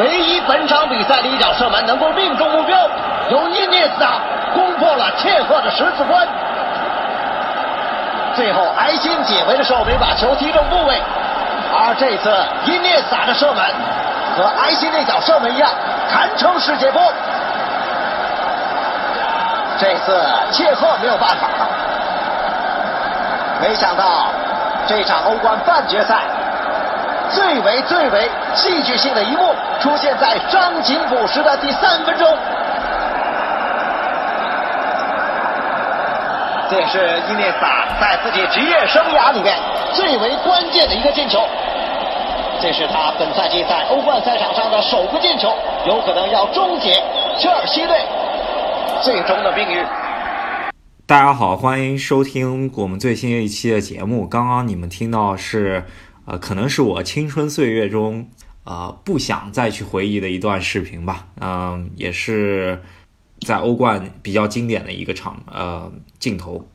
唯一本场比赛的一脚射门能够命中目标，由伊涅斯塔攻破了切赫的十字关。最后，埃辛解围的时候没把球踢中部位，而这次伊涅斯塔的射门和埃辛那脚射门一样，堪称世界波。这次切赫没有办法了。没想到这场欧冠半决赛最为最为戏剧性的一幕出现在张琴补时的第三分钟，这也是伊涅斯塔在自己职业生涯里面最为关键的一个进球。这是他本赛季在欧冠赛场上的首个进球，有可能要终结切尔西队。最终的命运。大家好，欢迎收听我们最新一期的节目。刚刚你们听到是，呃，可能是我青春岁月中，呃，不想再去回忆的一段视频吧。嗯，也是在欧冠比较经典的一个场，呃，镜头。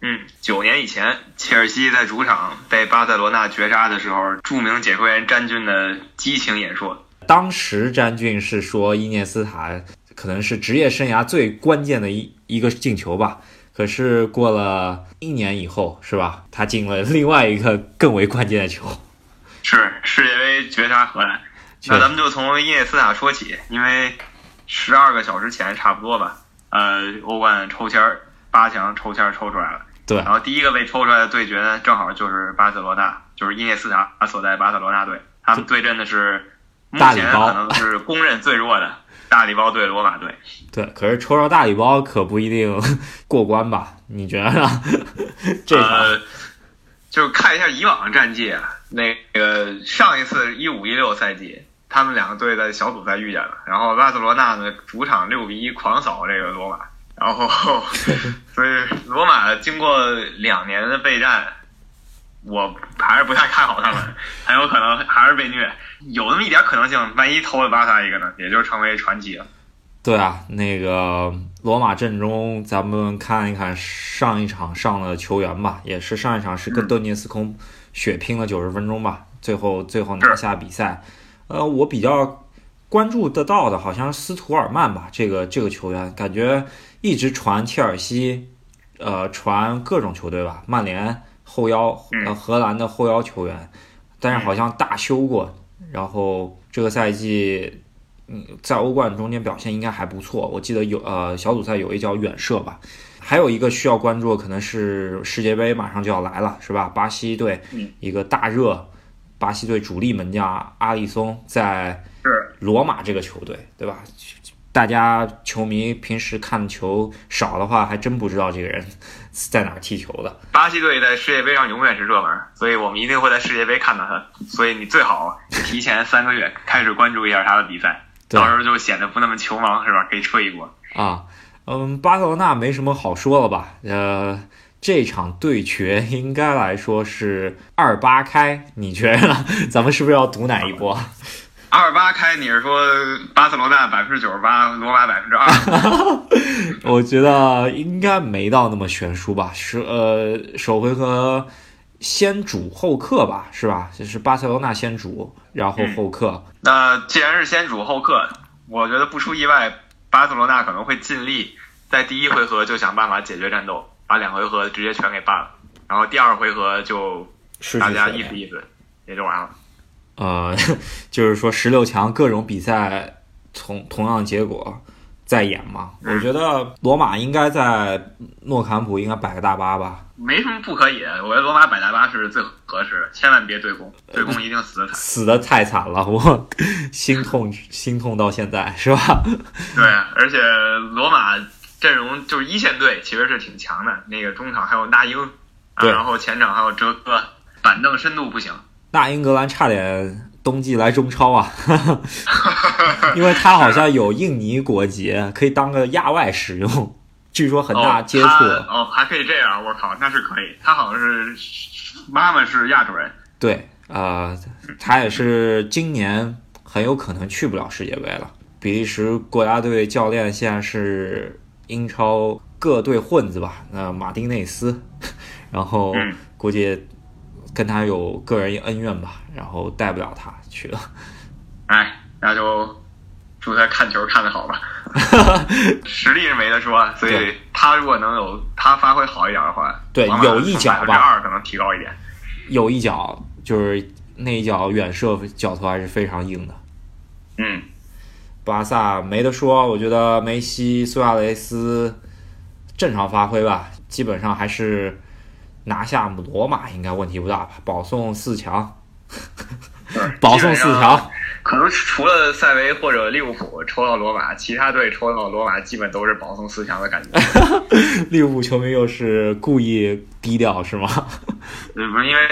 嗯，九年以前，切尔西在主场被巴塞罗那绝杀的时候，著名解说员詹俊的激情演说。当时詹俊是说伊涅斯塔。可能是职业生涯最关键的一一个进球吧。可是过了一年以后，是吧？他进了另外一个更为关键的球，是世界杯绝杀荷兰。那咱们就从伊涅斯塔说起，因为十二个小时前差不多吧，呃，欧冠抽签八强抽签抽出来了。对。然后第一个被抽出来的对决呢，正好就是巴塞罗那，就是伊涅斯塔所在巴塞罗那队，他们对阵的是目前可能是公认最弱的。大礼包对罗马队，对，可是抽着大礼包可不一定过关吧？你觉得呢？这场就看一下以往的战绩啊。那个上一次一五一六赛季，他们两个队在小组赛遇见了，然后巴塞罗那呢主场六比一狂扫这个罗马，然后 所以罗马经过两年的备战，我还是不太看好他们，很有可能还是被虐。有那么一点可能性，万一投了巴萨一个呢，也就成为传奇了。对啊，那个罗马阵中，咱们看一看上一场上的球员吧，也是上一场是跟顿涅斯空血拼了九十分钟吧，最后最后拿下比赛。呃，我比较关注得到的，好像斯图尔曼吧，这个这个球员感觉一直传切尔西，呃，传各种球队吧，曼联后腰，呃，荷兰的后腰球员，但是好像大修过。然后这个赛季，嗯，在欧冠中间表现应该还不错。我记得有呃小组赛有一脚远射吧。还有一个需要关注，可能是世界杯马上就要来了，是吧？巴西队一个大热，巴西队主力门将阿里松在罗马这个球队，对吧？大家球迷平时看球少的话，还真不知道这个人在哪儿踢球的。巴西队在世界杯上永远是热门，所以我们一定会在世界杯看到他。所以你最好提前三个月开始关注一下他的比赛，到时候就显得不那么球盲，是吧？可以吹一波啊。嗯，巴塞罗那没什么好说了吧？呃，这场对决应该来说是二八开，你觉得呢？咱们是不是要赌哪一波？二八开，你是说巴塞罗那百分之九十八，罗马百分之二？我觉得应该没到那么悬殊吧。是呃，首回合先主后客吧，是吧？就是巴塞罗那先主，然后后客。那既然是先主后客，我觉得不出意外，巴塞罗那可能会尽力在第一回合就想办法解决战斗，把两回合直接全给办了，然后第二回合就大家意思意思，也就完了。呃，就是说十六强各种比赛同同样结果再演嘛？我觉得罗马应该在诺坎普应该摆个大巴吧？没什么不可以，我觉得罗马摆大巴是最合适的，千万别对攻，对攻一定死的惨，死的太惨了，我 心痛心痛到现在，是吧？对，而且罗马阵容就是一线队其实是挺强的，那个中场还有那英，然后前场还有哲科，板凳深度不行。那英格兰差点冬季来中超啊，因为他好像有印尼国籍，可以当个亚外使用。据说很大接触哦，哦，还可以这样，我靠，那是可以。他好像是妈妈是亚洲人，对，呃，他也是今年很有可能去不了世界杯了。比利时国家队教练现在是英超各队混子吧？那马丁内斯，然后估计跟他有个人恩怨吧，然后带不了他去了。哎，那就祝他看球看得好吧。实力是没得说，所以他如果能有他发挥好一点的话，对，有一脚吧，二可能提高一点。有一脚就是那一脚远射脚头还是非常硬的。嗯。巴萨没得说，我觉得梅西、苏亚雷斯正常发挥吧，基本上还是拿下罗马应该问题不大吧，保送四强，保送四强。可能除了塞维或者利物浦抽到罗马，其他队抽到罗马基本都是保送四强的感觉。利物浦球迷又是故意低调是吗？对，不是因为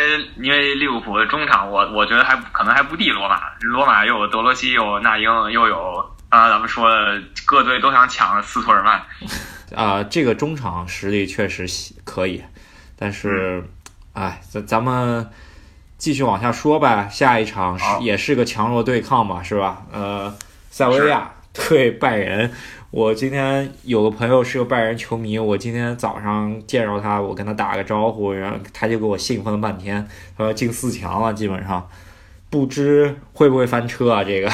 因为利物浦的中场，我我觉得还可能还不敌罗马。罗马又有德罗西，又有那英，又有刚才咱们说的各队都想抢斯图尔曼。啊，这个中场实力确实可以，但是，哎，咱咱们。继续往下说吧，下一场是也是个强弱对抗嘛，是吧？呃，塞维利亚 对拜仁。我今天有个朋友是个拜仁球迷，我今天早上见着他，我跟他打个招呼，然后他就给我兴奋了半天，他说进四强了，基本上不知会不会翻车啊？这个，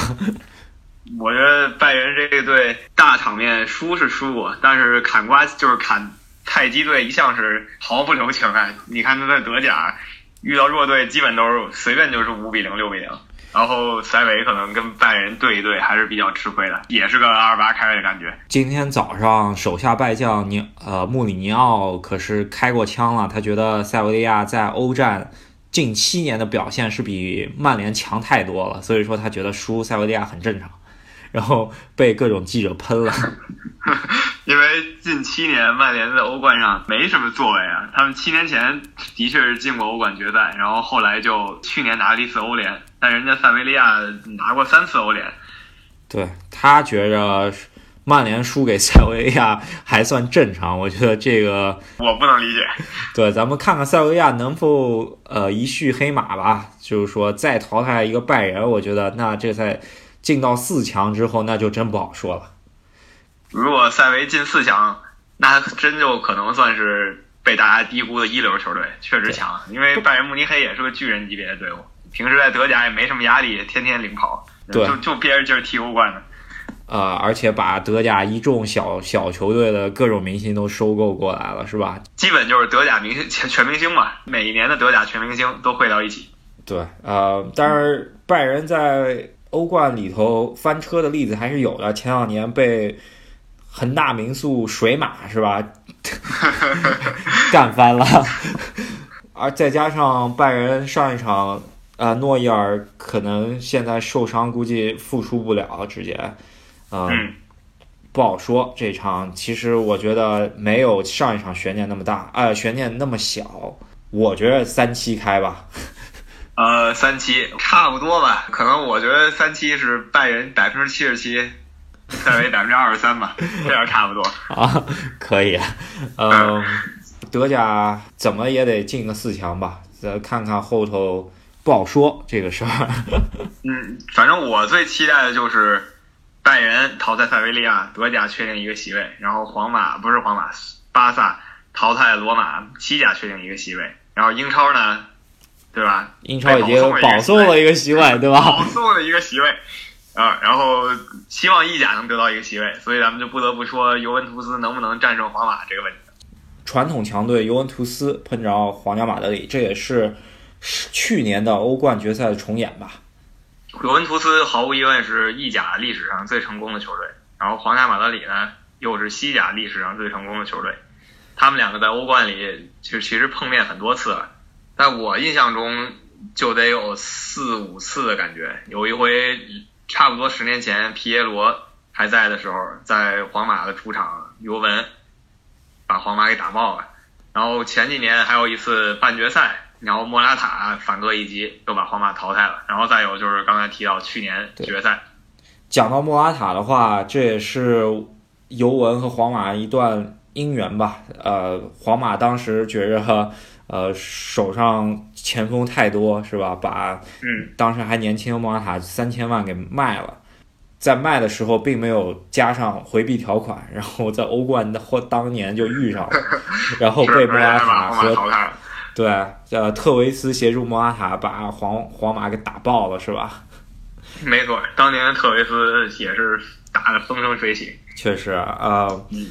我觉得拜仁这个队大场面输是输过，但是砍瓜就是砍泰基队一向是毫不留情啊！你看他在德甲。遇到弱队基本都是随便就是五比零六比零，然后塞维可能跟拜仁对一对还是比较吃亏的，也是个二八开的感觉。今天早上手下败将尼呃穆里尼奥可是开过枪了，他觉得塞维利亚在欧战近七年的表现是比曼联强太多了，所以说他觉得输塞维利亚很正常，然后被各种记者喷了。因为近七年曼联在欧冠上没什么作为啊，他们七年前的确是进过欧冠决赛，然后后来就去年拿了一次欧联，但人家塞维利亚拿过三次欧联。对他觉着曼联输给塞维利亚还算正常，我觉得这个我不能理解。对，咱们看看塞维利亚能否呃一续黑马吧，就是说再淘汰一个拜仁，我觉得那这赛进到四强之后，那就真不好说了。如果塞维进四强，那真就可能算是被大家低估的一流球队，确实强。因为拜仁慕尼黑也是个巨人级别的队伍，平时在德甲也没什么压力，天天领跑，就就憋着劲儿踢欧冠呢。呃，而且把德甲一众小小球队的各种明星都收购过来了，是吧？基本就是德甲明星全全明星嘛，每一年的德甲全明星都汇到一起。对，呃，但是拜仁在欧冠里头翻车的例子还是有的，前两年被。恒大名宿水马是吧？干翻了，而再加上拜仁上一场，呃，诺伊尔可能现在受伤，估计复出不了，直接，嗯，不好说。这场其实我觉得没有上一场悬念那么大，呃，悬念那么小。我觉得三七开吧。呃，三七差不多吧，可能我觉得三七是拜仁百分之七十七。塞维百分之二十三吧，这样差不多 啊，可以。嗯，德甲怎么也得进个四强吧？再看看后头不好说这个事儿。嗯，反正我最期待的就是拜仁淘汰塞维利亚，德甲确定一个席位；然后皇马不是皇马，巴萨淘汰罗马，西甲确定一个席位；然后英超呢，对吧？英超已经保送了一个席位，对吧？保送了一个席位。啊，然后希望意甲能得到一个席位，所以咱们就不得不说尤文图斯能不能战胜皇马这个问题。传统强队尤文图斯碰着皇家马德里，这也是去年的欧冠决赛的重演吧？尤文图斯毫无疑问是意甲历史上最成功的球队，然后皇家马德里呢又是西甲历史上最成功的球队，他们两个在欧冠里其实其实碰面很多次了，在我印象中就得有四五次的感觉，有一回。差不多十年前，皮耶罗还在的时候，在皇马的主场尤文，把皇马给打爆了。然后前几年还有一次半决赛，然后莫拉塔反戈一击，又把皇马淘汰了。然后再有就是刚才提到去年决赛。讲到莫拉塔的话，这也是尤文和皇马一段姻缘吧。呃，皇马当时觉着，呃，手上前锋太多，是吧？把嗯，当时还年轻的莫拉塔三千万给卖了，在卖的时候并没有加上回避条款，然后在欧冠的或当年就遇上了，然后被莫拉塔和淘汰了。对呃特维斯协助莫拉塔把皇皇马给打爆了，是吧？没错，当年特维斯也是打得风生水起。确实啊，嗯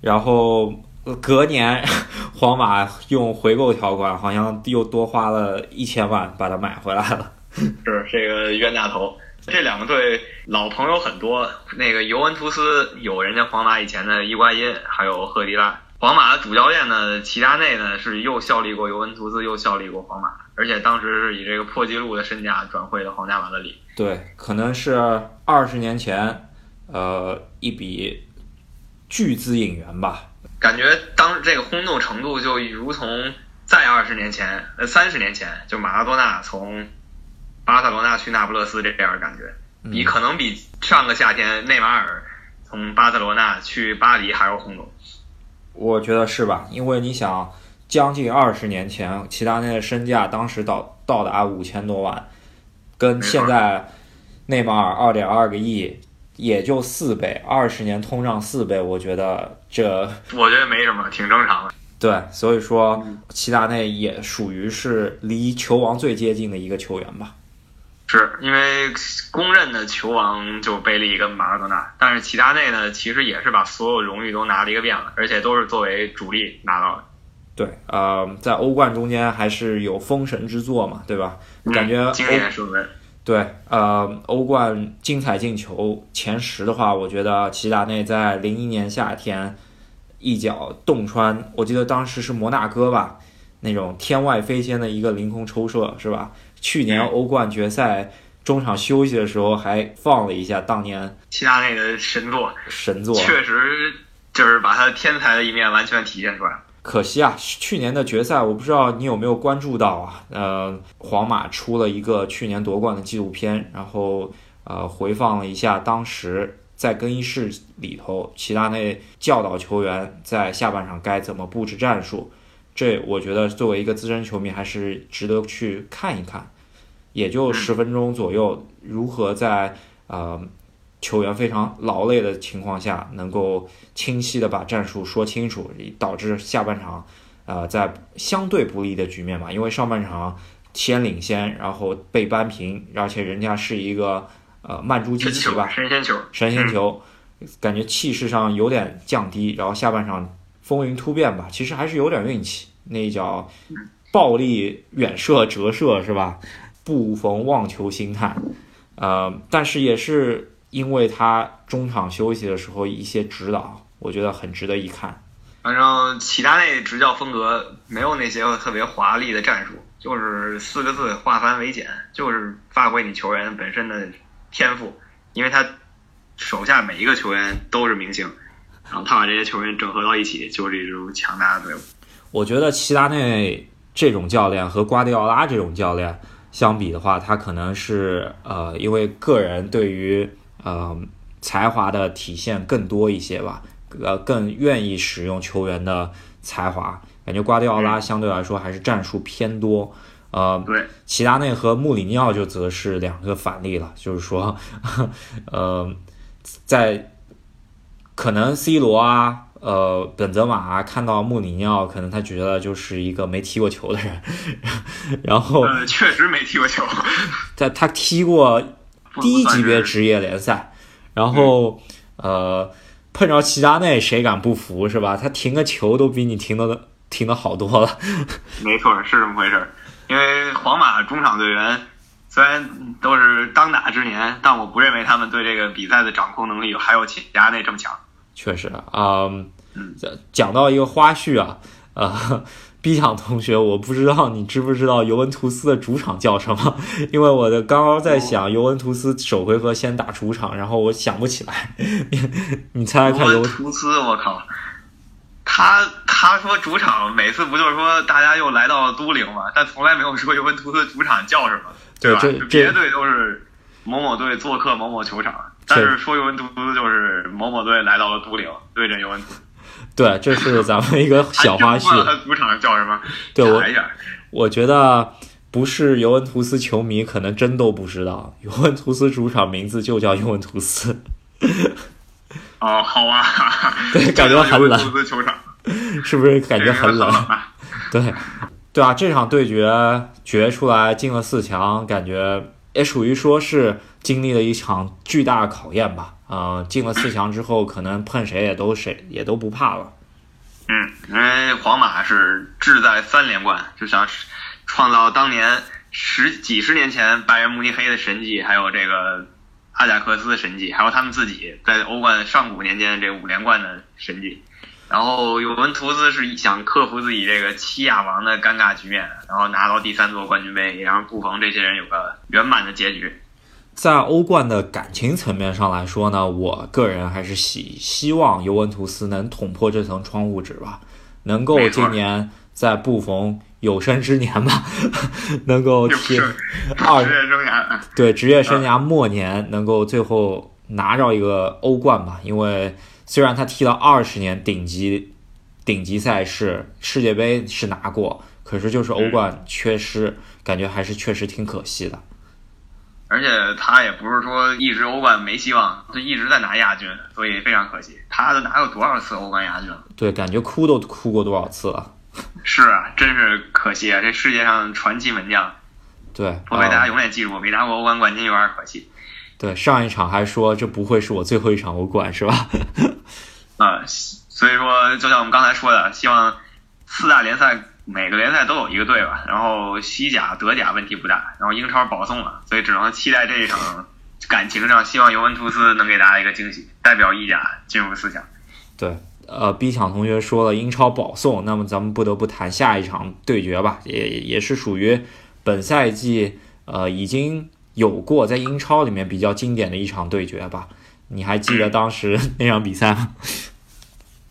然后隔年皇马用回购条款，好像又多花了一千万把它买回来了。是这个冤大头。这两个队老朋友很多，那个尤文图斯有人家皇马以前的伊瓜因，还有赫迪拉。皇马的主教练呢，齐达内呢是又效力过尤文图斯，又效力过皇马，而且当时是以这个破纪录的身价转会的皇家马德里。对，可能是二十年前，呃，一笔巨资引援吧。感觉当这个轰动程度就如同在二十年前，呃，三十年前，就马拉多纳从巴塞罗那去那不勒斯这样的感觉，比可能比上个夏天内马尔从巴塞罗那去巴黎还要轰动。我觉得是吧？因为你想，将近二十年前，齐达内的身价当时到到达五千多万，跟现在内马尔二点二个亿，也就四倍，二十年通胀四倍，我觉得这我觉得没什么，挺正常的。对，所以说齐达内也属于是离球王最接近的一个球员吧。是因为公认的球王就贝利跟马拉多纳，但是齐达内呢，其实也是把所有荣誉都拿了一个遍了，而且都是作为主力拿到的。对，呃，在欧冠中间还是有封神之作嘛，对吧？感觉嗯经典射门。对，呃，欧冠精彩进球前十的话，我觉得齐达内在零一年夏天一脚洞穿，我记得当时是摩纳哥吧，那种天外飞仙的一个凌空抽射，是吧？去年嗯欧冠决赛中场休息的时候还放了一下当年齐达内的神作，神作，确实就是把他天才的一面完全体现出来。可惜啊，去年的决赛我不知道你有没有关注到啊？呃，皇马出了一个去年夺冠的纪录片，然后呃回放了一下当时在更衣室里头齐达内教导球员在下半场该怎么布置战术。这我觉得作为一个资深球迷还是值得去看一看，也就十分钟左右，如何在呃球员非常劳累的情况下，能够清晰的把战术说清楚，导致下半场，呃，在相对不利的局面嘛，因为上半场先领先，然后被扳平，而且人家是一个呃慢猪机神球，器吧，神仙球，神仙球，感觉气势上有点降低，然后下半场风云突变吧，其实还是有点运气，那一脚暴力远射折射是吧？不逢望球心叹，呃，但是也是因为他中场休息的时候一些指导，我觉得很值得一看。反正齐达内执教风格没有那些特别华丽的战术，就是四个字化繁为简，就是发挥你球员本身的天赋，因为他手下每一个球员都是明星，然后他把这些球员整合到一起，就是一支强大的队伍。我觉得齐达内这种教练和瓜迪奥拉这种教练相比的话，他可能是呃，因为个人对于呃才华的体现更多一些吧，呃，更愿意使用球员的才华。感觉瓜迪奥拉相对来说还是战术偏多，呃，对，齐达内和穆里尼奥就则是两个反例了，就是说，呃，在可能 C 罗啊，呃，本泽马啊，看到穆里尼奥，可能他觉得就是一个没踢过球的人，然后呃，确实没踢过球，他他踢过不低级别职业联赛，然后呃碰着齐达内，谁敢不服是吧？他停个球都比你停的停的好多了。没错，是这么回事儿。因为皇马中场队员虽然都是当打之年，但我不认为他们对这个比赛的掌控能力还有齐达内这么强。确实啊，嗯，讲到一个花絮啊，呃，B 场同学，我不知道你知不知道尤文图斯的主场叫什么？因为我的刚刚在想尤文图斯首回合先打主场，然后我想不起来，你 你猜猜看尤尤文图斯，我靠！他他说主场每次不就是说大家又来到了都灵嘛，但从来没有说尤文图斯主场叫什么，吧？对这这别的队都是某某队做客某某球场，但是说尤文图斯就是某某队来到了都灵，对阵尤文图斯。对，这是咱们一个小花絮。他主场叫什么？对我。我觉得不是尤文图斯球迷可能真都不知道，尤文图斯主场名字就叫尤文图斯。哦，好啊，对，感觉很冷尤文图斯球场是不是感觉很冷？啊 对，对啊，这场对决决出来进了四强，感觉也属于说是经历了一场巨大的考验吧。呃，进了四强之后，可能碰谁也都谁也都不怕了。嗯，因为皇马是志在三连冠，就想创造当年十几十年前拜仁慕尼黑的神迹，还有这个阿贾克斯的神迹，还有他们自己在欧冠上古年间这五连冠的神迹。然后尤文图斯是想克服自己这个七亚王的尴尬局面，然后拿到第三座冠军杯，也让布冯这些人有个圆满的结局。在欧冠的感情层面上来说呢，我个人还是希希望尤文图斯能捅破这层窗户纸吧，能够今年在布冯有生之年吧，能够踢是二职业生涯，嗯对职业生涯末年能够最后拿着一个欧冠吧，因为虽然他踢了二十年顶级顶级赛事，世界杯是拿过，可是就是欧冠缺失，感觉还是确实挺可惜的。而且他也不是说一直欧冠没希望，就一直在拿亚军，所以非常可惜。他都拿过多少次欧冠亚军了？对，感觉哭都哭过多少次了。是啊，真是可惜啊！这世界上传奇门将，对，我被大家呃永远记住。没拿过欧冠冠军有点可惜。对上一场还说这不会是我最后一场欧冠是吧？啊、所以说，就像我们刚才说的，希望四大联赛每个联赛都有一个队吧，然后西甲、德甲问题不大，然后英超保送了，所以只能期待这一场感情上，希望尤文图斯能给大家一个惊喜，代表意甲进入四强。对，呃，B 抢同学说了英超保送，那么咱们不得不谈下一场对决吧，也也是属于本赛季呃已经有过在英超里面比较经典的一场对决吧。你还记得当时 那场比赛吗？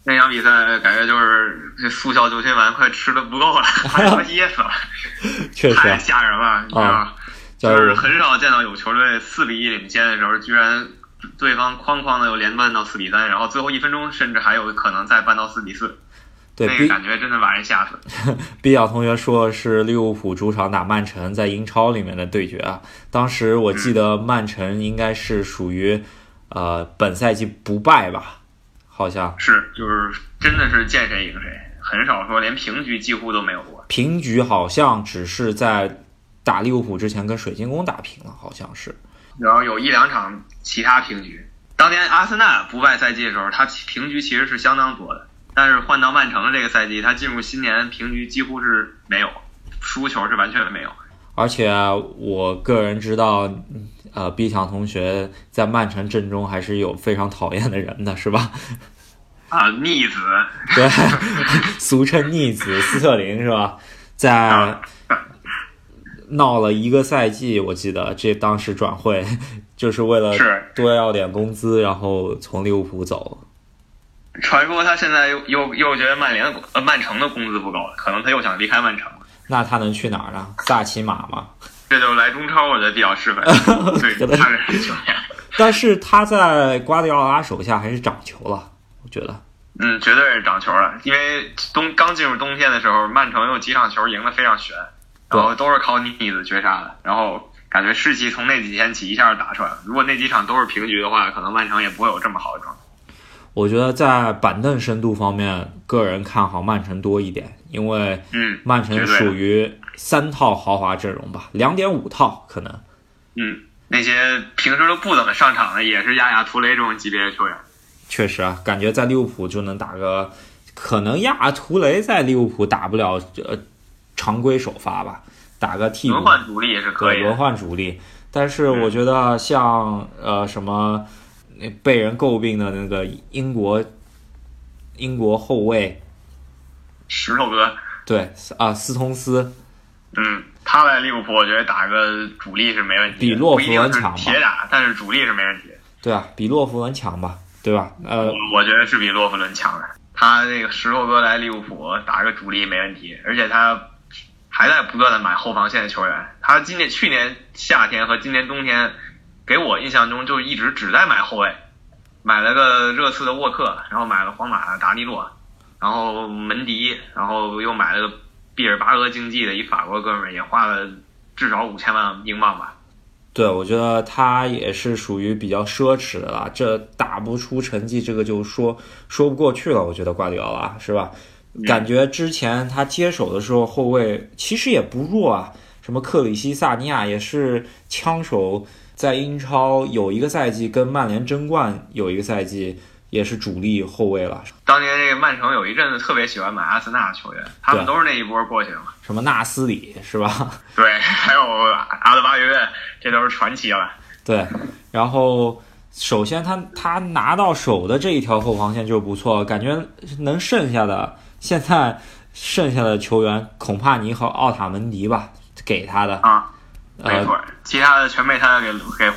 那场比赛感觉就是这速效救心丸快吃的不够了，快他妈噎死了，确实太吓人了，你知道吗？就就是很少见到有球队四比一领先的时候，居然对方哐哐的又连扳到四比三，然后最后一分钟甚至还有可能再扳到四比四，对那个感觉真的把人吓死。B 小同学说是利物浦主场打曼城在英超里面的对决啊。当时我记得曼城应该是属于呃本赛季不败吧，好像是，就是真的是见谁赢谁，很少说连平局几乎都没有过。平局好像只是在打利物浦之前跟水晶宫打平了，好像是。然后有一两场其他平局。当年阿森纳不败赛季的时候，他平局其实是相当多的，但是换到曼城这个赛季，他进入新年平局几乎是没有，输球是完全没有。而且我个人知道，呃，B 强同学在曼城阵中还是有非常讨厌的人的，是吧？啊，逆子，对，俗称逆子斯特林是吧？在闹了一个赛季，我记得这当时转会就是为了是多要点工资，然后从利物浦走。传说他现在又又又觉得曼联呃曼城的工资不够了，可能他又想离开曼城。那他能去哪儿呢？萨奇马吗？这就来中超，我觉得比较适合。对，他是球员，但是他在瓜迪奥拉手下还是长球了，我觉得。嗯，绝对是长球了。因为冬刚进入冬天的时候，曼城有几场球赢得非常悬，然后都是靠逆子绝杀的，然后感觉士气从那几天起一下就打出来了。如果那几场都是平局的话，可能曼城也不会有这么好的状态。我觉得在板凳深度方面，个人看好曼城多一点，因为嗯，曼城属于三套豪华阵容吧，两点五套可能。嗯，那些平时都不怎么上场的，也是亚亚图雷这种级别的球员。确实啊，感觉在利物浦就能打个，可能亚图雷在利物浦打不了呃常规首发吧，打个替补轮换主力也是可以轮。换主力。但是我觉得像呃什么那被人诟病的那个英国英国后卫，石头哥，对啊斯通斯，嗯，他来利物浦，我觉得打个主力是没问题，比洛夫伦强吧铁打，但是主力是没问题。对啊，比洛夫伦强吧，对吧？呃我，我觉得是比洛夫伦强的。他那个石头哥来利物浦打个主力没问题，而且他还在不断的买后防线的球员。他今年、去年夏天和今年冬天，给我印象中就一直只在买后卫，买了个热刺的沃克，然后买了皇马的达尼洛，然后门迪，然后又买了个毕尔巴鄂竞技的一法国哥们儿，也花了至少五千万英镑吧。对，我觉得他也是属于比较奢侈的了，这打不出成绩，这个就说说不过去了。我觉得瓜迪奥拉是吧？感觉之前他接手的时候，后卫其实也不弱啊，什么克里希萨尼亚也是枪手，在英超有一个赛季跟曼联争冠，有一个赛季也是主力后卫了。当年这个曼城有一阵子特别喜欢买阿森纳球员，他们都是那一波过去的嘛。什么纳斯里是吧？对，还有阿德巴约，这都是传奇了。对，然后首先他他拿到手的这一条后防线就不错，感觉能剩下的现在剩下的球员，孔帕尼和奥塔门迪吧，给他的啊，没呃错，其他的全被他给给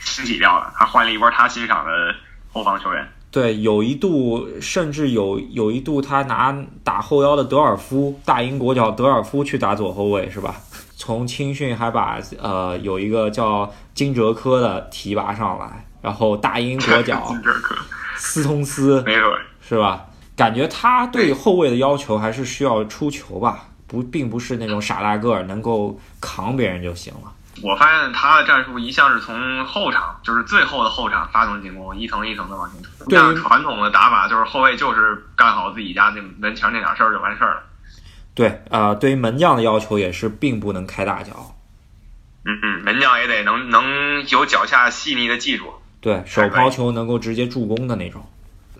清洗掉了，他换了一波他欣赏的后防球员。对，有一度甚至有有一度他拿打后腰的德尔夫，大英国脚德尔夫去打左后卫是吧？从青训还把呃有一个叫金哲科的提拔上来，然后大英国脚 斯通斯没错，是吧？感觉他对后卫的要求还是需要出球吧，不，并不是那种傻大个儿能够扛别人就行了。我发现他的战术一向是从后场，就是最后的后场发动进攻，一层一层的往前推。对像传统的打法就是后卫就是干好自己家那门前那点事儿就完事儿了。对，呃，对于门将的要求也是并不能开大脚，嗯嗯，门将也得能能有脚下细腻的技术。对手抛球能够直接助攻的那种。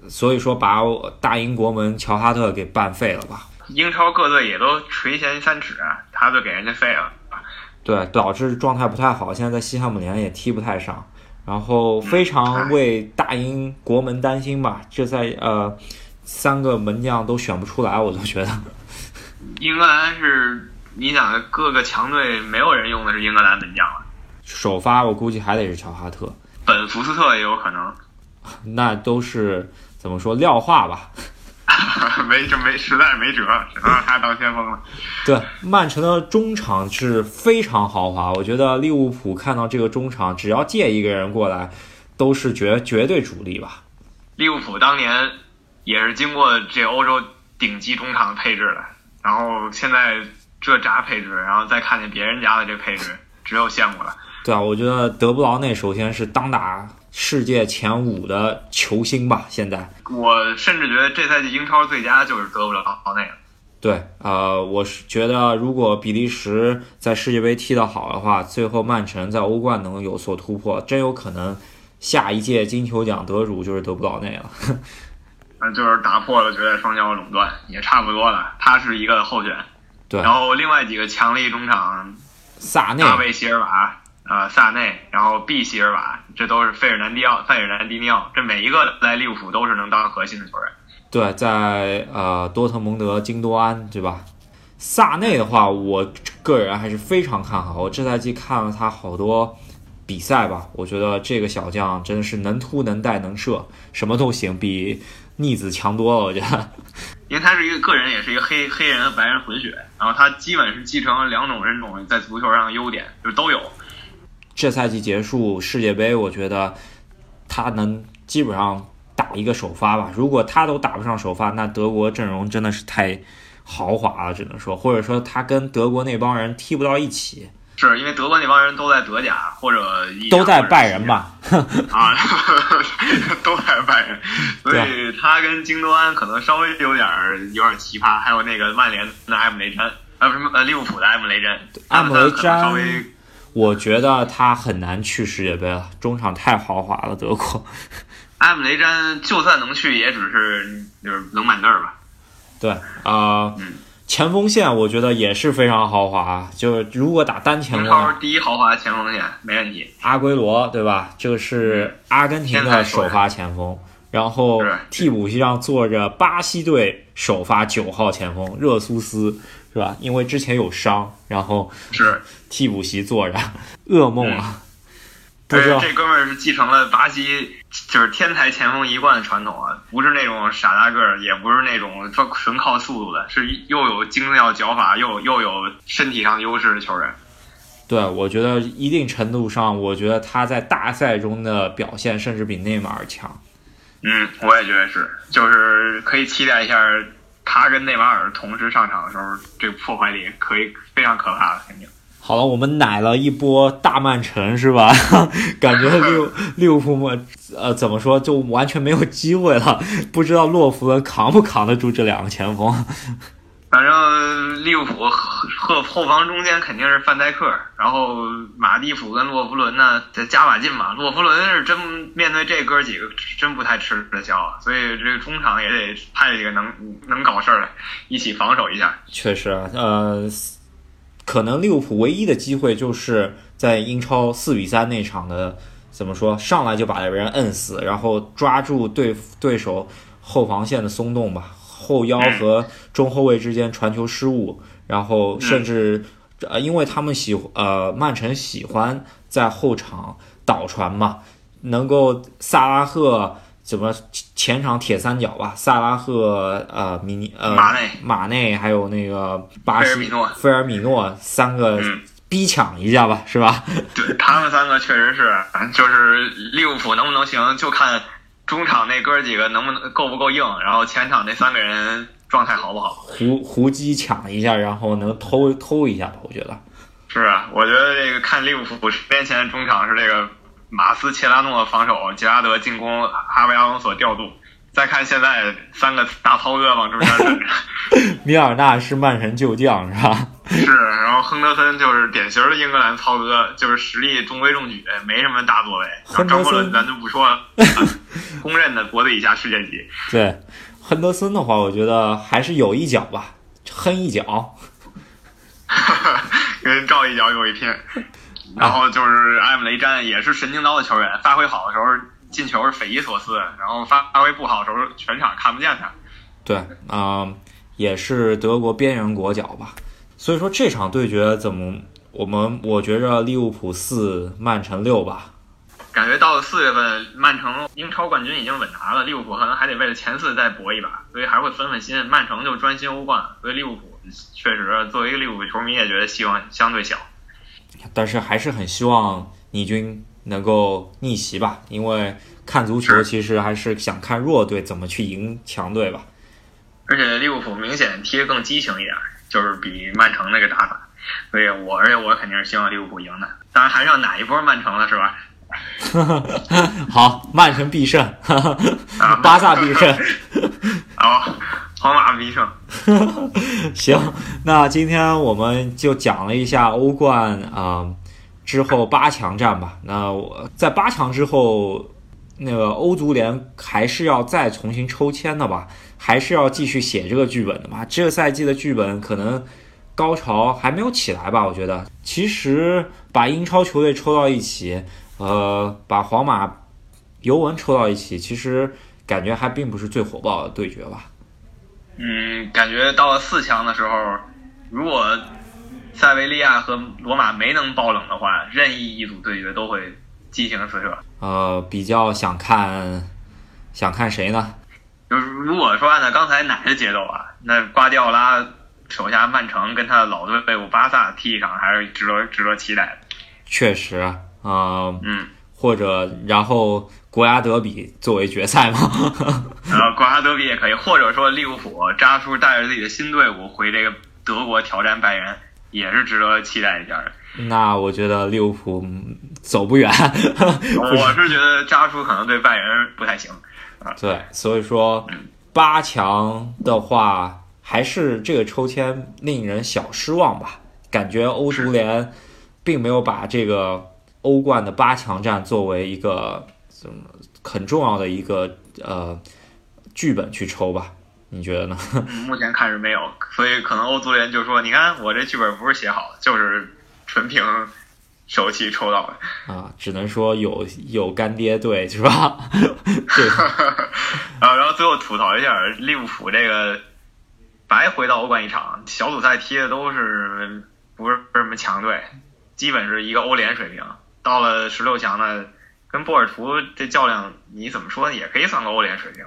所以说，把我大英国门乔哈特给办废了吧？英超各队也都垂涎三尺，他就给人家废了。对，导致状态不太好，现在在西汉姆联也踢不太上，然后非常为大英国门担心吧。这在呃，三个门将都选不出来，我都觉得。英格兰是，你想各个强队没有人用的是英格兰门将了，首发我估计还得是乔哈特，本福斯特也有可能。那都是怎么说廖化吧？没就没实在是没辙，只能让他当先锋了。对，曼城的中场是非常豪华，我觉得利物浦看到这个中场，只要借一个人过来，都是绝绝对主力吧。利物浦当年也是经过这欧洲顶级中场的配置的，然后现在这啥配置，然后再看见别人家的这配置，只有羡慕了。对啊，我觉得德布劳内首先是当打世界前五的球星吧，现在。我甚至觉得这赛季英超最佳就是德布劳内了。对，呃，我是觉得如果比利时在世界杯踢得好的话，最后曼城在欧冠能有所突破，真有可能下一届金球奖得主就是德布劳内了。嗯，就是打破了绝对双骄垄断，也差不多了。他是一个候选，对，然后另外几个强力中场，萨内、大卫席尔瓦、呃萨内，然后 B 席尔瓦，这都是费尔南迪奥、费尔南迪尼奥，这每一个在利物浦都是能当核心的球员。对，在呃多特蒙德、京多安，对吧？萨内的话，我个人还是非常看好。我这赛季看了他好多比赛吧，我觉得这个小将真的是能突、能带、能射，什么都行，比逆子强多了。我觉得，因为他是一个个人，也是一个黑黑人和白人混血，然后他基本是继承了两种人种在足球上的优点，就是都有。这赛季结束世界杯，我觉得他能基本上打一个首发吧。如果他都打不上首发，那德国阵容真的是太豪华了，只能说，或者说他跟德国那帮人踢不到一起，是因为德国那帮人都在德甲或者都在拜仁吧？啊，都在拜仁，所以他跟京多安可能稍微有点儿有点奇葩，还有那个曼联的埃姆雷詹，呃不是呃利物浦的埃姆雷詹，埃姆雷他们可能稍微詹，我觉得他很难去世界杯了，中场太豪华了，德国。埃姆雷詹就算能去，也只是就是冷板凳儿吧。对，啊、嗯前锋线我觉得也是非常豪华，就是如果打单前英锋第一豪华前锋线没问题，阿圭罗对吧？这个是阿根廷的首发前锋，然后替补席上坐着巴西队首发九号前锋热苏斯，是吧？因为之前有伤，然后是。替补席坐着，噩梦啊！不知道这哥们儿是继承了巴西就是天才前锋一贯的传统啊，不是那种傻大个儿，也不是那种说纯靠速度的，是又有精妙脚法又又有身体上优势的球员。对，我觉得一定程度上，我觉得他在大赛中的表现甚至比内马尔强。嗯，我也觉得是，就是可以期待一下他跟内马尔同时上场的时候，这个破坏力可以非常可怕的，肯定。好了，我们奶了一波大曼城是吧？感觉利利物浦嘛，呃，怎么说就完全没有机会了？不知道洛夫伦扛不扛得住这两个前锋？反正利物浦后后防中间肯定是范戴克，然后马蒂普跟洛夫伦呢再加把劲嘛。洛夫伦是真面对这哥几个真不太吃得消啊，所以这个中场也得派几个能能搞事儿的一起防守一下。确实，呃。可能利物浦唯一的机会就是在英超四比三那场的，怎么说？上来就把人摁死，然后抓住对对手后防线的松动吧，后腰和中后卫之间传球失误，然后甚至呃，因为他们喜呃曼城喜欢在后场倒传嘛，能够萨拉赫。怎么前场铁三角吧？萨拉赫、呃，米尼、呃，马内、马内，还有那个巴西菲尔米诺三个逼抢一下吧，是吧？对他们三个确实是，就是利物浦能不能行，就看中场那哥几个能不能够不够硬，然后前场那三个人状态好不好。胡胡姬抢一下，然后能偷偷一下吧？我觉得是啊，我觉得这个看利物浦十年前中场是这个。马斯切拉诺防守，杰拉德进攻，哈维阿隆索调度。再看现在三个大涛哥往中间站着，米尔纳是曼城旧将是吧？是，然后亨德森就是典型的英格兰涛哥，就是实力中规中矩，没什么大作为。亨德森咱就不说了，公认的国队以下世界级。对，亨德森的话，我觉得还是有一脚吧，哼一脚，跟赵一脚有一拼。然后就是埃姆雷詹也是神经刀的球员，发挥好的时候进球是匪夷所思，然后发发挥不好的时候全场看不见他。对，啊，也是德国边缘国脚吧。所以说这场对决怎么我们我觉着利物浦四曼城六吧。感觉到了四月份，曼城英超冠军已经稳拿了，利物浦可能还得为了前四再搏一把，所以还会分分心。曼城就专心欧冠，所以利物浦确实作为一个利物浦球迷也觉得希望相对小。但是还是很希望你军能够逆袭吧，因为看足球其实还是想看弱队怎么去赢强队吧。而且利物浦明显踢得更激情一点，就是比曼城那个打法，所以我而且我肯定是希望利物浦赢的。当然还是要哪一波曼城了，是吧？好，曼城必胜，巴萨必胜。好。皇马必胜。行，那今天我们就讲了一下欧冠啊之后八强战吧。那我在八强之后，那个欧足联还是要再重新抽签的吧？还是要继续写这个剧本的吧？这个赛季的剧本可能高潮还没有起来吧？我觉得，其实把英超球队抽到一起，呃，把皇马、尤文抽到一起，其实感觉还并不是最火爆的对决吧？嗯，感觉到了四强的时候，如果塞维利亚和罗马没能爆冷的话，任意一组对决都会激情四射。呃，比较想看，想看谁呢？就是如果说按照刚才奶的节奏啊，那瓜迪奥拉手下曼城跟他的老队伍巴萨踢一场，还是值得值得期待的。确实啊，嗯，或者然后。国家德比作为决赛吗？呃，国家德比也可以，或者说利物浦扎叔带着自己的新队伍回这个德国挑战拜仁，也是值得期待一下的。那我觉得利物浦走不远。我是觉得扎叔可能对拜仁不太行。对，所以说八强的话，还是这个抽签令人小失望吧？感觉欧足联并没有把这个欧冠的八强战作为一个。怎么很重要的一个呃剧本去抽吧？你觉得呢？目前看是没有，所以可能欧足联就说：“你看我这剧本不是写好，就是纯凭手气抽到的。”啊，只能说有有干爹队是吧？对。啊，然后最后吐槽一下利物浦这个白回到欧冠一场，小组赛踢的都是不是什么强队，基本是一个欧联水平，到了十六强呢。跟波尔图这较量，你怎么说也可以算个欧联水平。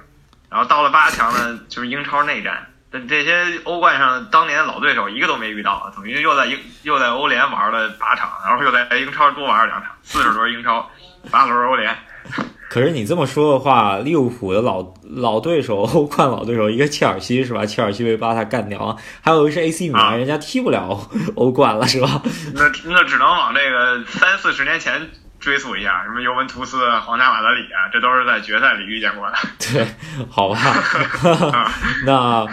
然后到了八强呢，就是英超内战，这这些欧冠上当年老对手一个都没遇到，等于又在英又在欧联玩了八场，然后又在英超多玩了两场，四十轮英超，八轮欧联。可是你这么说的话，利物浦的老老对手，欧冠老对手，一个切尔西是吧？切尔西被巴萨干掉了，还有一个是 AC 米兰，人家踢不了欧冠了是吧？那那只能往这个三四十年前追溯一下，什么尤文图斯、皇家马德里啊，这都是在决赛里遇见过的。对，好吧，那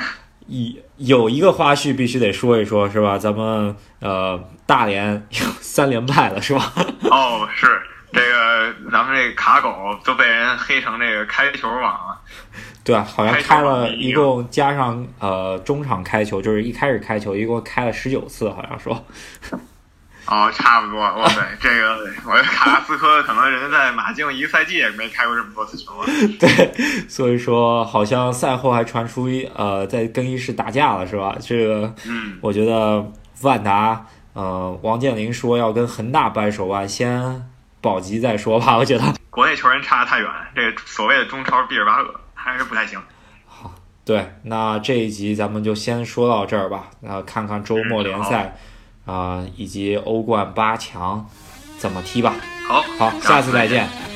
一有一个花絮必须得说一说，是吧？咱们呃大连三连败了，是吧？哦，是。这个咱们这卡狗都被人黑成这个开球王了，对啊，好像开了一共加上呃中场开球，就是一开始开球，一共开了十九次，好像说。哦，差不多，哇塞，这个我觉得卡拉斯科可能人家在马竞一个赛季也没开过这么多次球了。对，所以说好像赛后还传出一呃在更衣室打架了，是吧？这个，嗯，我觉得万达呃王健林说要跟恒大掰手腕，先。保级再说吧，我觉得国内球员差得太远，这个所谓的中超毕尔巴鄂还是不太行。好，对，那这一集咱们就先说到这儿吧。那看看周末联赛啊，以及欧冠八强怎么踢吧。好，好，下次再见。